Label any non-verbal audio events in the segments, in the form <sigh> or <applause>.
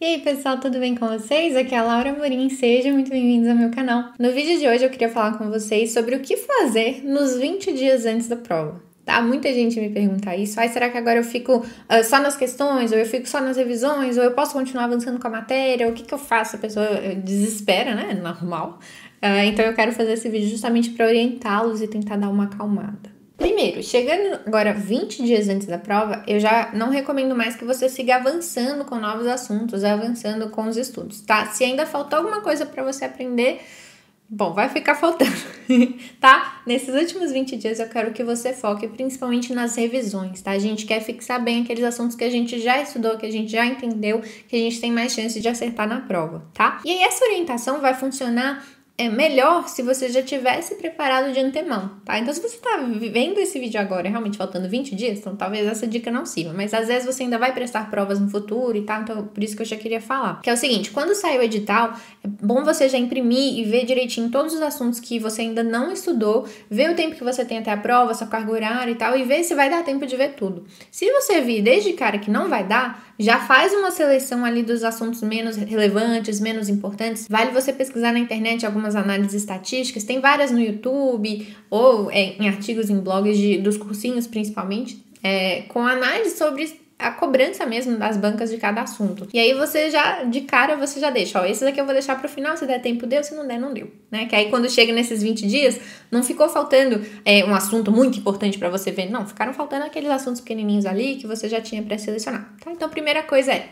E aí pessoal, tudo bem com vocês? Aqui é a Laura Morim, sejam muito bem-vindos ao meu canal. No vídeo de hoje eu queria falar com vocês sobre o que fazer nos 20 dias antes da prova. Tá? Muita gente me pergunta isso. Ai, será que agora eu fico uh, só nas questões, ou eu fico só nas revisões, ou eu posso continuar avançando com a matéria? O que, que eu faço? A pessoa desespera, né? Normal. Uh, então eu quero fazer esse vídeo justamente para orientá-los e tentar dar uma acalmada. Primeiro, chegando agora 20 dias antes da prova, eu já não recomendo mais que você siga avançando com novos assuntos, avançando com os estudos, tá? Se ainda faltou alguma coisa para você aprender, bom, vai ficar faltando, <laughs> tá? Nesses últimos 20 dias eu quero que você foque principalmente nas revisões, tá? A gente quer fixar bem aqueles assuntos que a gente já estudou, que a gente já entendeu, que a gente tem mais chance de acertar na prova, tá? E aí essa orientação vai funcionar é melhor se você já tivesse preparado de antemão, tá? Então, se você tá vendo esse vídeo agora, realmente faltando 20 dias, então talvez essa dica não sirva, mas às vezes você ainda vai prestar provas no futuro e tal, então por isso que eu já queria falar. Que é o seguinte, quando sair o edital, é bom você já imprimir e ver direitinho todos os assuntos que você ainda não estudou, ver o tempo que você tem até a prova, sua carga horária e tal, e ver se vai dar tempo de ver tudo. Se você vir desde cara que não vai dar, já faz uma seleção ali dos assuntos menos relevantes, menos importantes. Vale você pesquisar na internet algumas análises estatísticas, tem várias no YouTube ou é, em artigos em blogs de, dos cursinhos principalmente, é, com análise sobre a cobrança mesmo das bancas de cada assunto. E aí você já, de cara, você já deixa, ó, esses aqui eu vou deixar pro final, se der tempo deu, se não der, não deu, né? Que aí quando chega nesses 20 dias, não ficou faltando é, um assunto muito importante para você ver, não, ficaram faltando aqueles assuntos pequenininhos ali que você já tinha pré-selecionado, tá? Então, primeira coisa é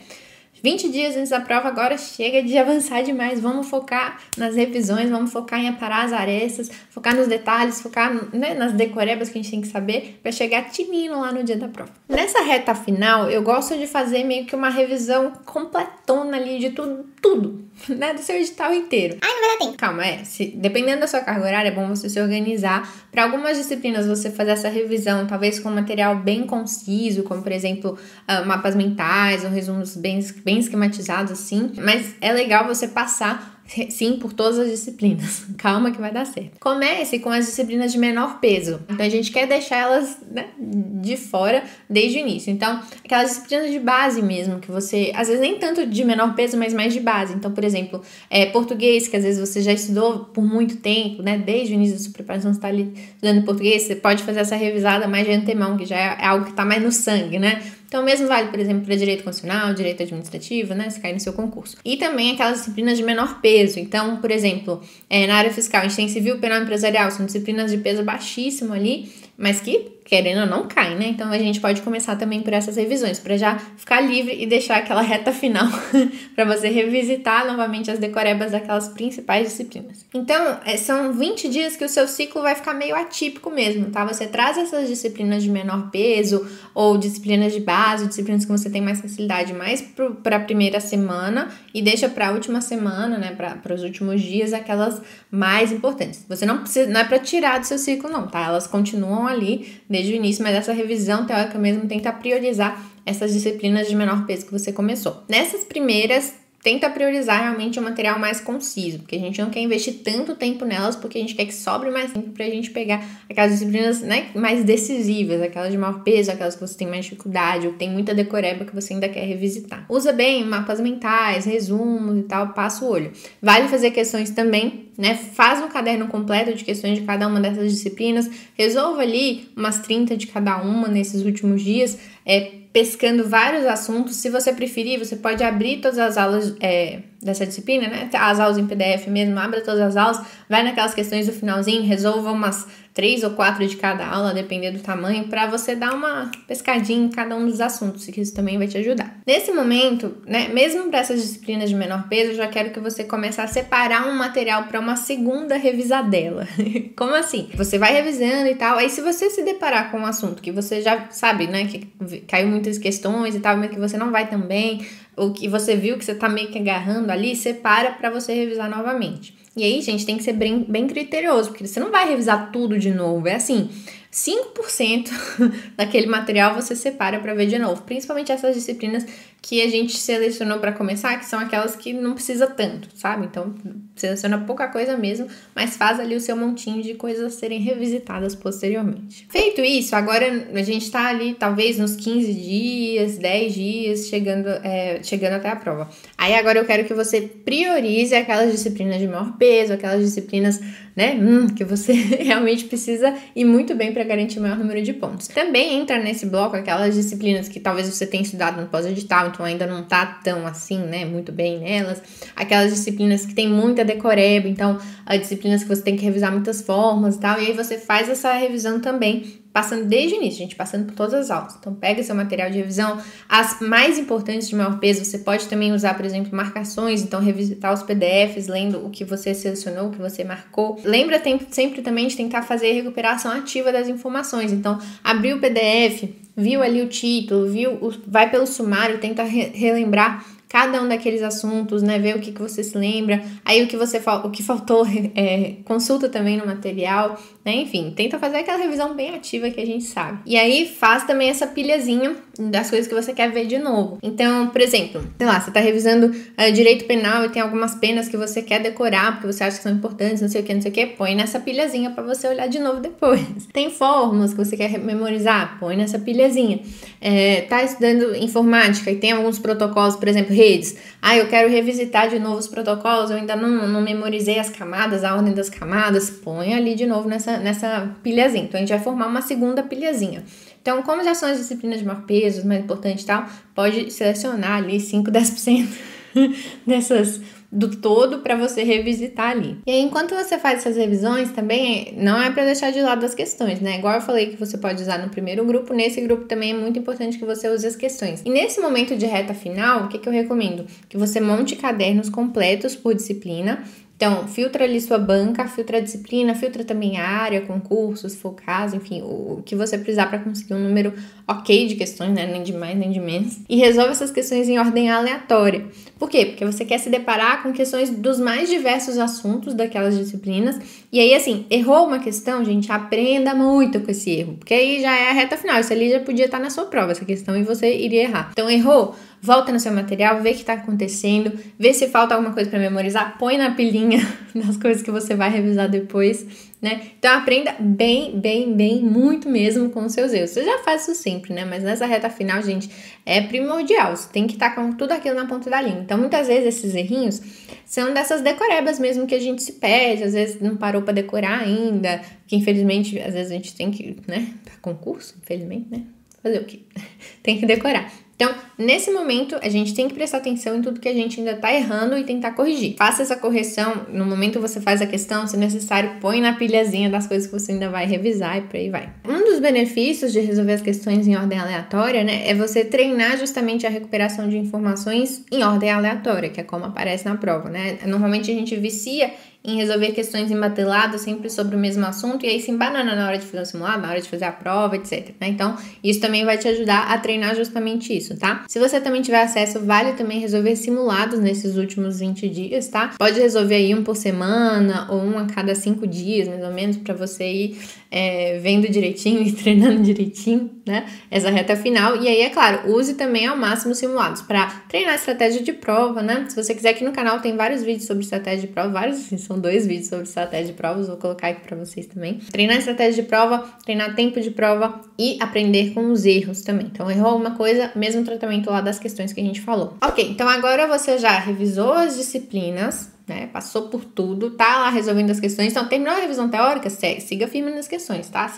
20 dias antes da prova, agora chega de avançar demais. Vamos focar nas revisões, vamos focar em aparar as arestas, focar nos detalhes, focar né, nas decorebas que a gente tem que saber para chegar timino lá no dia da prova. Nessa reta final, eu gosto de fazer meio que uma revisão completona ali de tudo, tudo, <laughs> né? Do seu edital inteiro. Ai, não vai dar tempo. Calma, é. Se, dependendo da sua carga horária, é bom você se organizar. Para algumas disciplinas, você fazer essa revisão, talvez com material bem conciso, como por exemplo, uh, mapas mentais ou resumos bem, bem esquematizados assim. Mas é legal você passar sim por todas as disciplinas. <laughs> Calma que vai dar certo. Comece com as disciplinas de menor peso. Então a gente quer deixar elas né, de fora desde o início. Então, aquelas disciplinas de base mesmo, que você, às vezes nem tanto de menor peso, mas mais de base. Então, por exemplo, é, português, que às vezes você já estudou por muito tempo, né? Desde o início da sua preparação, você está ali estudando português, você pode fazer essa revisada mais de antemão, que já é algo que está mais no sangue, né? Então, mesmo vale, por exemplo, para direito constitucional, direito administrativo, né? Se cair no seu concurso. E também aquelas disciplinas de menor peso. Então, por exemplo, é, na área fiscal, a gente tem civil, penal empresarial, são disciplinas de peso baixíssimo ali, mas que querendo ou não, cai, né? Então a gente pode começar também por essas revisões, para já ficar livre e deixar aquela reta final <laughs> para você revisitar novamente as decorebas daquelas principais disciplinas. Então, é, são 20 dias que o seu ciclo vai ficar meio atípico mesmo, tá? Você traz essas disciplinas de menor peso ou disciplinas de base, disciplinas que você tem mais facilidade mais para a primeira semana e deixa para a última semana, né, para os últimos dias aquelas mais importantes. Você não precisa, não é para tirar do seu ciclo não, tá? Elas continuam ali desde o início, mas essa revisão teórica mesmo tenta priorizar essas disciplinas de menor peso que você começou. Nessas primeiras tenta priorizar realmente o material mais conciso, porque a gente não quer investir tanto tempo nelas, porque a gente quer que sobre mais tempo para a gente pegar aquelas disciplinas né, mais decisivas, aquelas de maior peso, aquelas que você tem mais dificuldade, ou tem muita decoreba que você ainda quer revisitar. Usa bem mapas mentais, resumos e tal, passa o olho. Vale fazer questões também, né? Faz um caderno completo de questões de cada uma dessas disciplinas, resolva ali umas 30 de cada uma nesses últimos dias, é, pescando vários assuntos. Se você preferir, você pode abrir todas as aulas é, dessa disciplina, né? As aulas em PDF mesmo, abra todas as aulas, vai naquelas questões do finalzinho, resolva umas três ou quatro de cada aula, dependendo do tamanho, para você dar uma pescadinha em cada um dos assuntos, que isso também vai te ajudar. Nesse momento, né, mesmo para essas disciplinas de menor peso, eu já quero que você comece a separar um material para uma segunda revisadela. <laughs> Como assim? Você vai revisando e tal, aí se você se deparar com um assunto que você já sabe, né, que caiu muitas questões e tal, mas que você não vai também, ou que você viu que você tá meio que agarrando ali, separa para você revisar novamente. E aí, gente, tem que ser bem, bem criterioso, porque você não vai revisar tudo de novo. É assim, 5% <laughs> daquele material você separa para ver de novo, principalmente essas disciplinas que a gente selecionou para começar, que são aquelas que não precisa tanto, sabe? Então, seleciona pouca coisa mesmo, mas faz ali o seu montinho de coisas serem revisitadas posteriormente. Feito isso, agora a gente tá ali talvez nos 15 dias, 10 dias, chegando, é, chegando até a prova. Aí agora eu quero que você priorize aquelas disciplinas de maior peso, aquelas disciplinas né? Hum, que você <laughs> realmente precisa ir muito bem para garantir o maior número de pontos. Também entra nesse bloco aquelas disciplinas que talvez você tenha estudado no pós-edital, ainda não tá tão assim, né? Muito bem nelas. Aquelas disciplinas que tem muita decoreba, então as disciplinas que você tem que revisar muitas formas e tal. E aí você faz essa revisão também passando desde o início, gente, passando por todas as aulas. Então, pega seu material de revisão. As mais importantes de maior peso, você pode também usar, por exemplo, marcações. Então, revisitar os PDFs, lendo o que você selecionou, o que você marcou. Lembra sempre também de tentar fazer recuperação ativa das informações. Então, abrir o PDF, viu ali o título, viu, vai pelo sumário, tenta re relembrar cada um daqueles assuntos, né? Ver o que, que você se lembra. Aí o que você o que faltou, <laughs> é, consulta também no material, né? Enfim, tenta fazer aquela revisão bem ativa que a gente sabe. E aí faz também essa pilhazinha das coisas que você quer ver de novo. Então, por exemplo, sei lá, você tá revisando uh, direito penal e tem algumas penas que você quer decorar porque você acha que são importantes, não sei o que, não sei o que, põe nessa pilhazinha para você olhar de novo depois. <laughs> Tem fórmulas que você quer memorizar, põe nessa pilhazinha. É, tá estudando informática e tem alguns protocolos, por exemplo, redes. Ah, eu quero revisitar de novo os protocolos, eu ainda não, não memorizei as camadas, a ordem das camadas, põe ali de novo nessa, nessa pilhazinha. Então a gente vai formar uma segunda pilhazinha. Então, como já são as disciplinas de maior peso, mais importante e tal, pode selecionar ali 5, 10% <laughs> dessas do todo para você revisitar ali. E aí, enquanto você faz essas revisões, também não é para deixar de lado as questões, né? Igual eu falei que você pode usar no primeiro grupo, nesse grupo também é muito importante que você use as questões. E nesse momento de reta final, o que, que eu recomendo? Que você monte cadernos completos por disciplina então, filtra ali sua banca, filtra a disciplina, filtra também a área, concursos, se for o caso, enfim, o que você precisar para conseguir um número ok de questões, né? Nem de mais, nem de menos. E resolve essas questões em ordem aleatória. Por quê? Porque você quer se deparar com questões dos mais diversos assuntos daquelas disciplinas. E aí, assim, errou uma questão, gente, aprenda muito com esse erro. Porque aí já é a reta final. Isso ali já podia estar na sua prova, essa questão, e você iria errar. Então, errou? Volta no seu material, vê o que está acontecendo, vê se falta alguma coisa para memorizar, põe na pilhinha <laughs> das coisas que você vai revisar depois, né? Então aprenda bem, bem, bem, muito mesmo com os seus erros. Você já faz isso sempre, né? Mas nessa reta final, gente, é primordial. Você tem que estar tá com tudo aquilo na ponta da linha. Então, muitas vezes esses errinhos são dessas decorebas mesmo que a gente se perde, às vezes não parou para decorar ainda, que infelizmente, às vezes a gente tem que, né, para concurso, infelizmente, né? Fazer o quê? <laughs> tem que decorar. Então, nesse momento, a gente tem que prestar atenção em tudo que a gente ainda tá errando e tentar corrigir. Faça essa correção, no momento que você faz a questão, se necessário, põe na pilhazinha das coisas que você ainda vai revisar e por aí vai. Um dos benefícios de resolver as questões em ordem aleatória, né, é você treinar justamente a recuperação de informações em ordem aleatória, que é como aparece na prova, né? Normalmente a gente vicia em resolver questões embateladas sempre sobre o mesmo assunto e aí se embanana na hora de fazer o simulado, na hora de fazer a prova, etc. Né? Então, isso também vai te ajudar a treinar justamente isso, tá? Se você também tiver acesso, vale também resolver simulados nesses últimos 20 dias, tá? Pode resolver aí um por semana ou um a cada cinco dias, mais ou menos, para você ir é, vendo direitinho <laughs> e treinando direitinho, né? Essa reta final. E aí, é claro, use também ao máximo simulados para treinar estratégia de prova, né? Se você quiser, aqui no canal tem vários vídeos sobre estratégia de prova, vários, assim, são dois vídeos sobre estratégia de provas, vou colocar aqui para vocês também. Treinar estratégia de prova, treinar tempo de prova e aprender com os erros também. Então, errou alguma coisa, mesmo tratamento lá das questões que a gente falou. Ok, então agora você já revisou as disciplinas, né? Passou por tudo, tá lá resolvendo as questões. Então, terminou a revisão teórica, siga firme nas questões, tá?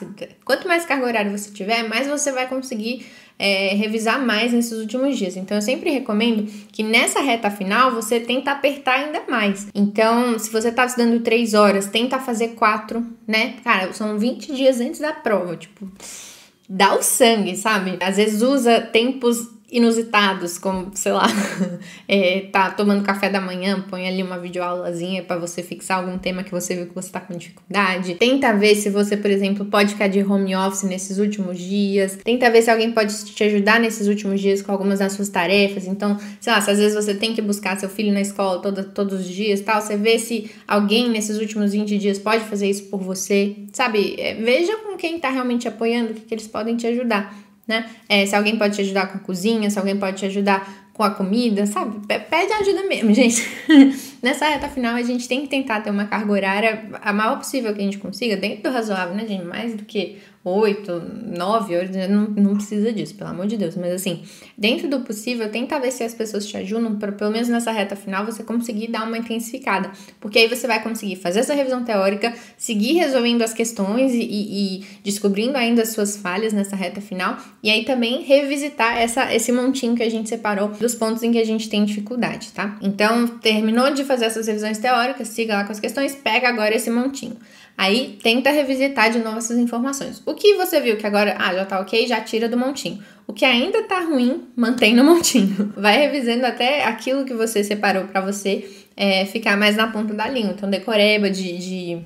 Quanto mais carga horária você tiver, mais você vai conseguir é, revisar mais nesses últimos dias. Então, eu sempre recomendo que nessa reta final você tenta apertar ainda mais. Então, se você tá estudando três horas, tenta fazer quatro, né? Cara, são 20 dias antes da prova, tipo, dá o sangue, sabe? Às vezes usa tempos inusitados, como, sei lá, <laughs> é, tá tomando café da manhã, põe ali uma videoaulazinha para você fixar algum tema que você viu que você tá com dificuldade. Tenta ver se você, por exemplo, pode ficar de home office nesses últimos dias. Tenta ver se alguém pode te ajudar nesses últimos dias com algumas das suas tarefas. Então, sei lá, se às vezes você tem que buscar seu filho na escola todo, todos os dias, tal, você vê se alguém nesses últimos 20 dias pode fazer isso por você. Sabe, é, veja com quem tá realmente apoiando, o que, que eles podem te ajudar né? É, se alguém pode te ajudar com a cozinha, se alguém pode te ajudar com a comida, sabe? Pede ajuda mesmo, <laughs> gente. Nessa reta final, a gente tem que tentar ter uma carga horária a maior possível que a gente consiga, dentro do razoável, né, gente? Mais do que oito, nove horas, não, não precisa disso, pelo amor de Deus. Mas assim, dentro do possível, tenta ver se as pessoas te ajudam pelo menos nessa reta final você conseguir dar uma intensificada. Porque aí você vai conseguir fazer essa revisão teórica, seguir resolvendo as questões e, e, e descobrindo ainda as suas falhas nessa reta final. E aí também revisitar essa, esse montinho que a gente separou dos pontos em que a gente tem dificuldade, tá? Então, terminou de fazer essas revisões teóricas, siga lá com as questões, pega agora esse montinho. Aí tenta revisitar de novo essas informações. O que você viu que agora, ah, já tá ok, já tira do montinho. O que ainda tá ruim, mantém no montinho. <laughs> Vai revisando até aquilo que você separou para você é, ficar mais na ponta da língua. Então, decoreba de, de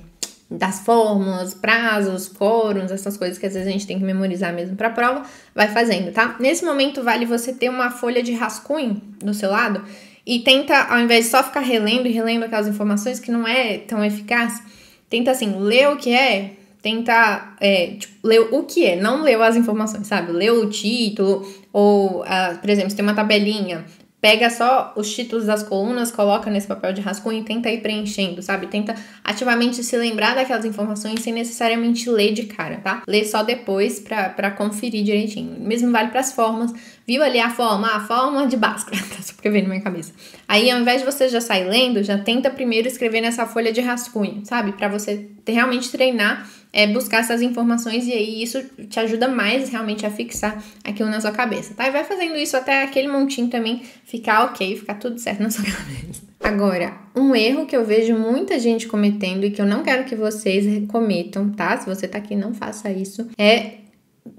das fórmulas, prazos, quórums, essas coisas que às vezes a gente tem que memorizar mesmo para prova, vai fazendo, tá? Nesse momento vale você ter uma folha de rascunho do seu lado e tenta, ao invés de só ficar relendo e relendo aquelas informações que não é tão eficaz, tenta assim, ler o que é, tenta, é, tipo, ler o que é, não leu as informações, sabe? Leu o título, ou, uh, por exemplo, se tem uma tabelinha, pega só os títulos das colunas, coloca nesse papel de rascunho e tenta ir preenchendo, sabe? Tenta ativamente se lembrar daquelas informações sem necessariamente ler de cara, tá? Lê só depois para conferir direitinho. Mesmo vale para as formas. Viu ali a forma? A forma de Bhaskara, <laughs> tá? Só porque veio na minha cabeça. Aí, ao invés de você já sair lendo, já tenta primeiro escrever nessa folha de rascunho, sabe? Para você realmente treinar é, buscar essas informações e aí isso te ajuda mais realmente a fixar aquilo na sua cabeça, tá? E vai fazendo isso até aquele montinho também ficar ok, ficar tudo certo na sua <laughs> cabeça. Agora, um erro que eu vejo muita gente cometendo e que eu não quero que vocês cometam, tá? Se você tá aqui, não faça isso, é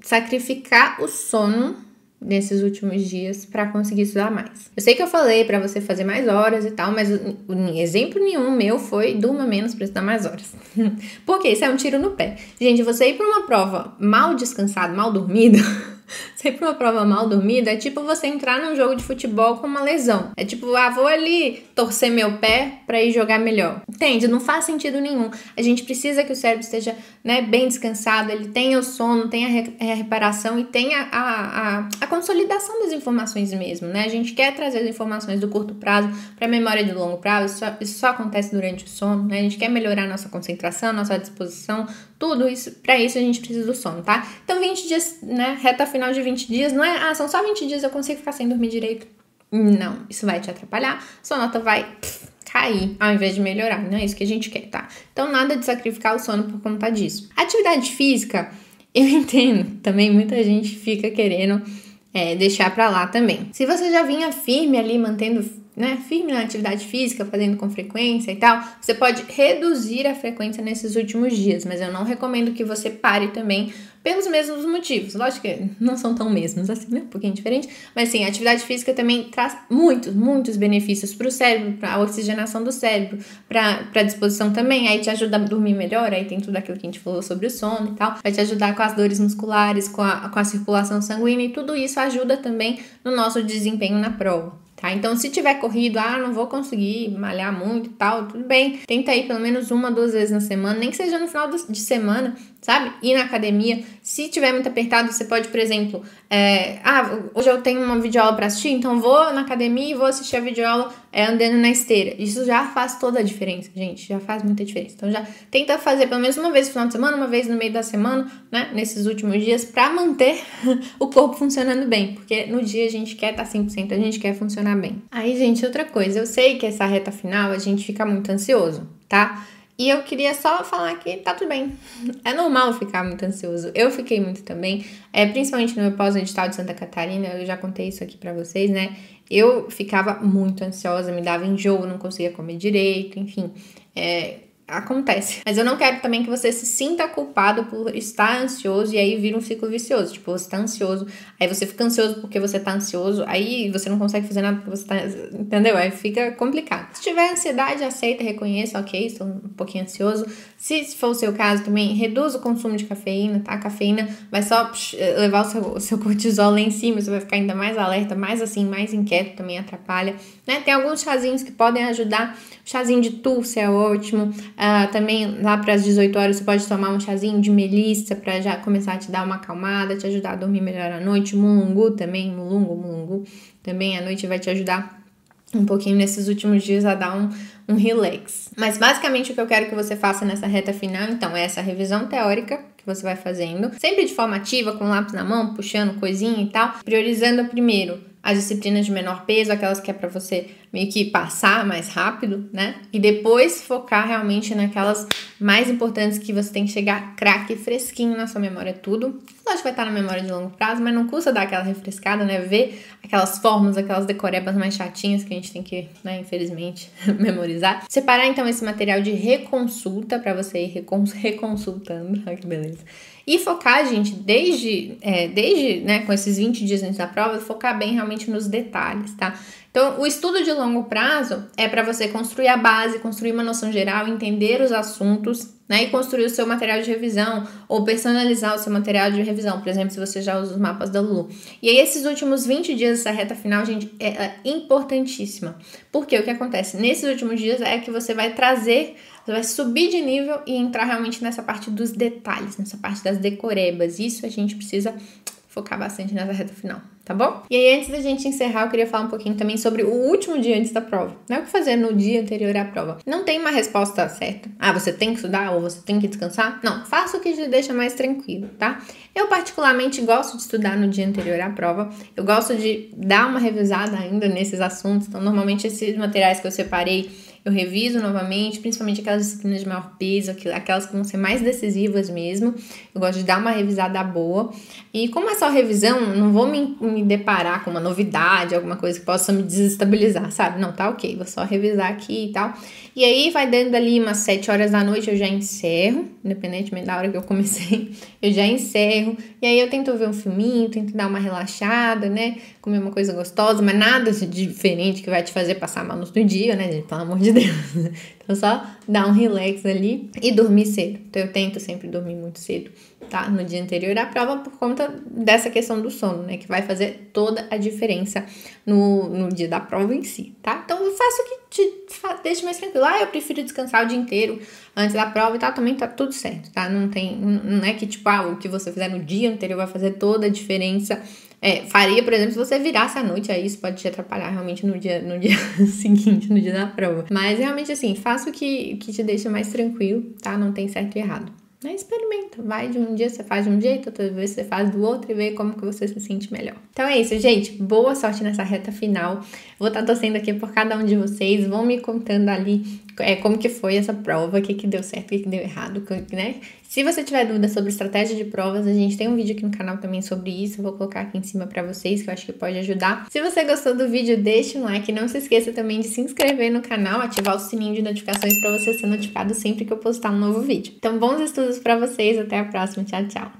sacrificar o sono nesses últimos dias para conseguir estudar mais. Eu sei que eu falei para você fazer mais horas e tal, mas exemplo nenhum meu foi durma menos para estudar mais horas. <laughs> Porque isso é um tiro no pé. Gente, você ir para uma prova mal descansado, mal dormido, <laughs> <laughs> Sempre uma prova mal dormida é tipo você entrar num jogo de futebol com uma lesão. É tipo, ah, vou ali torcer meu pé para ir jogar melhor. Entende? Não faz sentido nenhum. A gente precisa que o cérebro esteja né, bem descansado, ele tenha o sono, tenha a reparação e tenha a, a, a consolidação das informações mesmo, né? A gente quer trazer as informações do curto prazo para a memória de longo prazo, isso só, isso só acontece durante o sono, né? A gente quer melhorar nossa concentração, nossa disposição, tudo isso. Para isso a gente precisa do sono, tá? Então 20 dias, né, reta final de 20 dias, não é, ah, são só 20 dias, eu consigo ficar sem dormir direito. Não, isso vai te atrapalhar, sua nota vai pff, cair ao invés de melhorar, não é isso que a gente quer, tá? Então nada de sacrificar o sono por conta disso. Atividade física, <laughs> eu entendo, também muita gente fica querendo é, deixar para lá também. Se você já vinha firme ali, mantendo né, firme na atividade física, fazendo com frequência e tal, você pode reduzir a frequência nesses últimos dias, mas eu não recomendo que você pare também pelos mesmos motivos. Lógico que não são tão mesmos assim, né? Um pouquinho diferente, mas sim, a atividade física também traz muitos, muitos benefícios para o cérebro, para a oxigenação do cérebro, para a disposição também, aí te ajuda a dormir melhor, aí tem tudo aquilo que a gente falou sobre o sono e tal, vai te ajudar com as dores musculares, com a, com a circulação sanguínea e tudo isso ajuda também no nosso desempenho na prova. Tá? Então, se tiver corrido, ah, não vou conseguir malhar muito e tal, tudo bem. Tenta ir pelo menos uma, duas vezes na semana, nem que seja no final de semana, sabe? Ir na academia. Se tiver muito apertado, você pode, por exemplo, é, ah, hoje eu tenho uma videoaula para assistir, então vou na academia e vou assistir a videoaula é, andando na esteira. Isso já faz toda a diferença, gente. Já faz muita diferença. Então já tenta fazer pelo menos uma vez no final de semana, uma vez no meio da semana, né? Nesses últimos dias, para manter <laughs> o corpo funcionando bem. Porque no dia a gente quer estar tá 100%, a gente quer funcionar bem. Aí, gente, outra coisa. Eu sei que essa reta final a gente fica muito ansioso, tá? E eu queria só falar que tá tudo bem. É normal ficar muito ansioso. Eu fiquei muito também, é, principalmente no meu pós-edital de Santa Catarina, eu já contei isso aqui para vocês, né? Eu ficava muito ansiosa, me dava enjoo, não conseguia comer direito, enfim. É, acontece. Mas eu não quero também que você se sinta culpado por estar ansioso e aí vira um ciclo vicioso. Tipo, você tá ansioso, aí você fica ansioso porque você tá ansioso, aí você não consegue fazer nada porque você tá. Entendeu? Aí fica complicado. Se tiver ansiedade, aceita, reconheça, ok, estou um pouquinho ansioso. Se for o seu caso também, reduz o consumo de cafeína, tá? A cafeína vai só levar o seu, o seu cortisol lá em cima, você vai ficar ainda mais alerta, mais assim, mais inquieto, também atrapalha, né? Tem alguns chazinhos que podem ajudar. O chazinho de túlce é ótimo uh, também lá para as 18 horas você pode tomar um chazinho de melissa para já começar a te dar uma acalmada, te ajudar a dormir melhor à noite. Mulungu também, mulungu, mulungu também à noite vai te ajudar um pouquinho nesses últimos dias a dar um, um relax. Mas basicamente o que eu quero que você faça nessa reta final, então, é essa revisão teórica que você vai fazendo, sempre de forma ativa, com lápis na mão, puxando coisinha e tal, priorizando primeiro as disciplinas de menor peso, aquelas que é para você meio que passar mais rápido, né? E depois focar realmente naquelas mais importantes que você tem que chegar craque fresquinho na sua memória tudo. Lógico que vai estar na memória de longo prazo, mas não custa dar aquela refrescada, né? Ver aquelas formas, aquelas decorebas mais chatinhas que a gente tem que, né, infelizmente, <laughs> memorizar. Separar então esse material de reconsulta para você ir reconsultando. <laughs> Olha que beleza. E focar, gente, desde, é, desde né, com esses 20 dias antes da prova, focar bem realmente nos detalhes, tá? Então, o estudo de longo prazo é para você construir a base, construir uma noção geral, entender os assuntos, né? E construir o seu material de revisão ou personalizar o seu material de revisão, por exemplo, se você já usa os mapas da Lulu. E aí, esses últimos 20 dias, essa reta final, gente, é, é importantíssima. Porque o que acontece? Nesses últimos dias é que você vai trazer você vai subir de nível e entrar realmente nessa parte dos detalhes, nessa parte das decorebas. Isso a gente precisa focar bastante nessa reta final, tá bom? E aí, antes da gente encerrar, eu queria falar um pouquinho também sobre o último dia antes da prova. Não é o que fazer no dia anterior à prova. Não tem uma resposta certa. Ah, você tem que estudar ou você tem que descansar? Não, faça o que te deixa mais tranquilo, tá? Eu, particularmente, gosto de estudar no dia anterior à prova. Eu gosto de dar uma revisada ainda nesses assuntos. Então, normalmente, esses materiais que eu separei eu reviso novamente, principalmente aquelas disciplinas de maior peso, aquelas que vão ser mais decisivas mesmo. Eu gosto de dar uma revisada boa. E como é só revisão, não vou me, me deparar com uma novidade, alguma coisa que possa me desestabilizar, sabe? Não, tá ok, vou só revisar aqui e tal. E aí vai dando ali umas 7 horas da noite, eu já encerro, independentemente da hora que eu comecei, <laughs> eu já encerro. E aí eu tento ver um filminho, tento dar uma relaxada, né? Comer uma coisa gostosa, mas nada de diferente que vai te fazer passar mal no dia, né? Pelo amor de Deus. <laughs> Então só dar um relax ali e dormir cedo. Então eu tento sempre dormir muito cedo, tá? No dia anterior à prova por conta dessa questão do sono, né? Que vai fazer toda a diferença no, no dia da prova em si, tá? Então eu faço o que te deixa mais tranquilo. Ah, eu prefiro descansar o dia inteiro antes da prova e tal, também tá tudo certo, tá? Não tem, não é que tipo, ah, o que você fizer no dia anterior vai fazer toda a diferença é, faria, por exemplo, se você virasse à noite, aí isso pode te atrapalhar realmente no dia, no dia <laughs> seguinte, no dia da prova. Mas realmente assim, faça o que, que te deixa mais tranquilo, tá? Não tem certo e errado. Né? Experimenta, vai de um dia você faz de um jeito, outra vez você faz do outro e vê como que você se sente melhor. Então é isso, gente. Boa sorte nessa reta final. Vou estar tá torcendo aqui por cada um de vocês. Vão me contando ali é, como que foi essa prova, o que, que deu certo, o que, que deu errado, né? Se você tiver dúvida sobre estratégia de provas, a gente tem um vídeo aqui no canal também sobre isso. Eu vou colocar aqui em cima para vocês, que eu acho que pode ajudar. Se você gostou do vídeo, deixe um like. Não se esqueça também de se inscrever no canal, ativar o sininho de notificações para você ser notificado sempre que eu postar um novo vídeo. Então, bons estudos para vocês. Até a próxima. Tchau, tchau.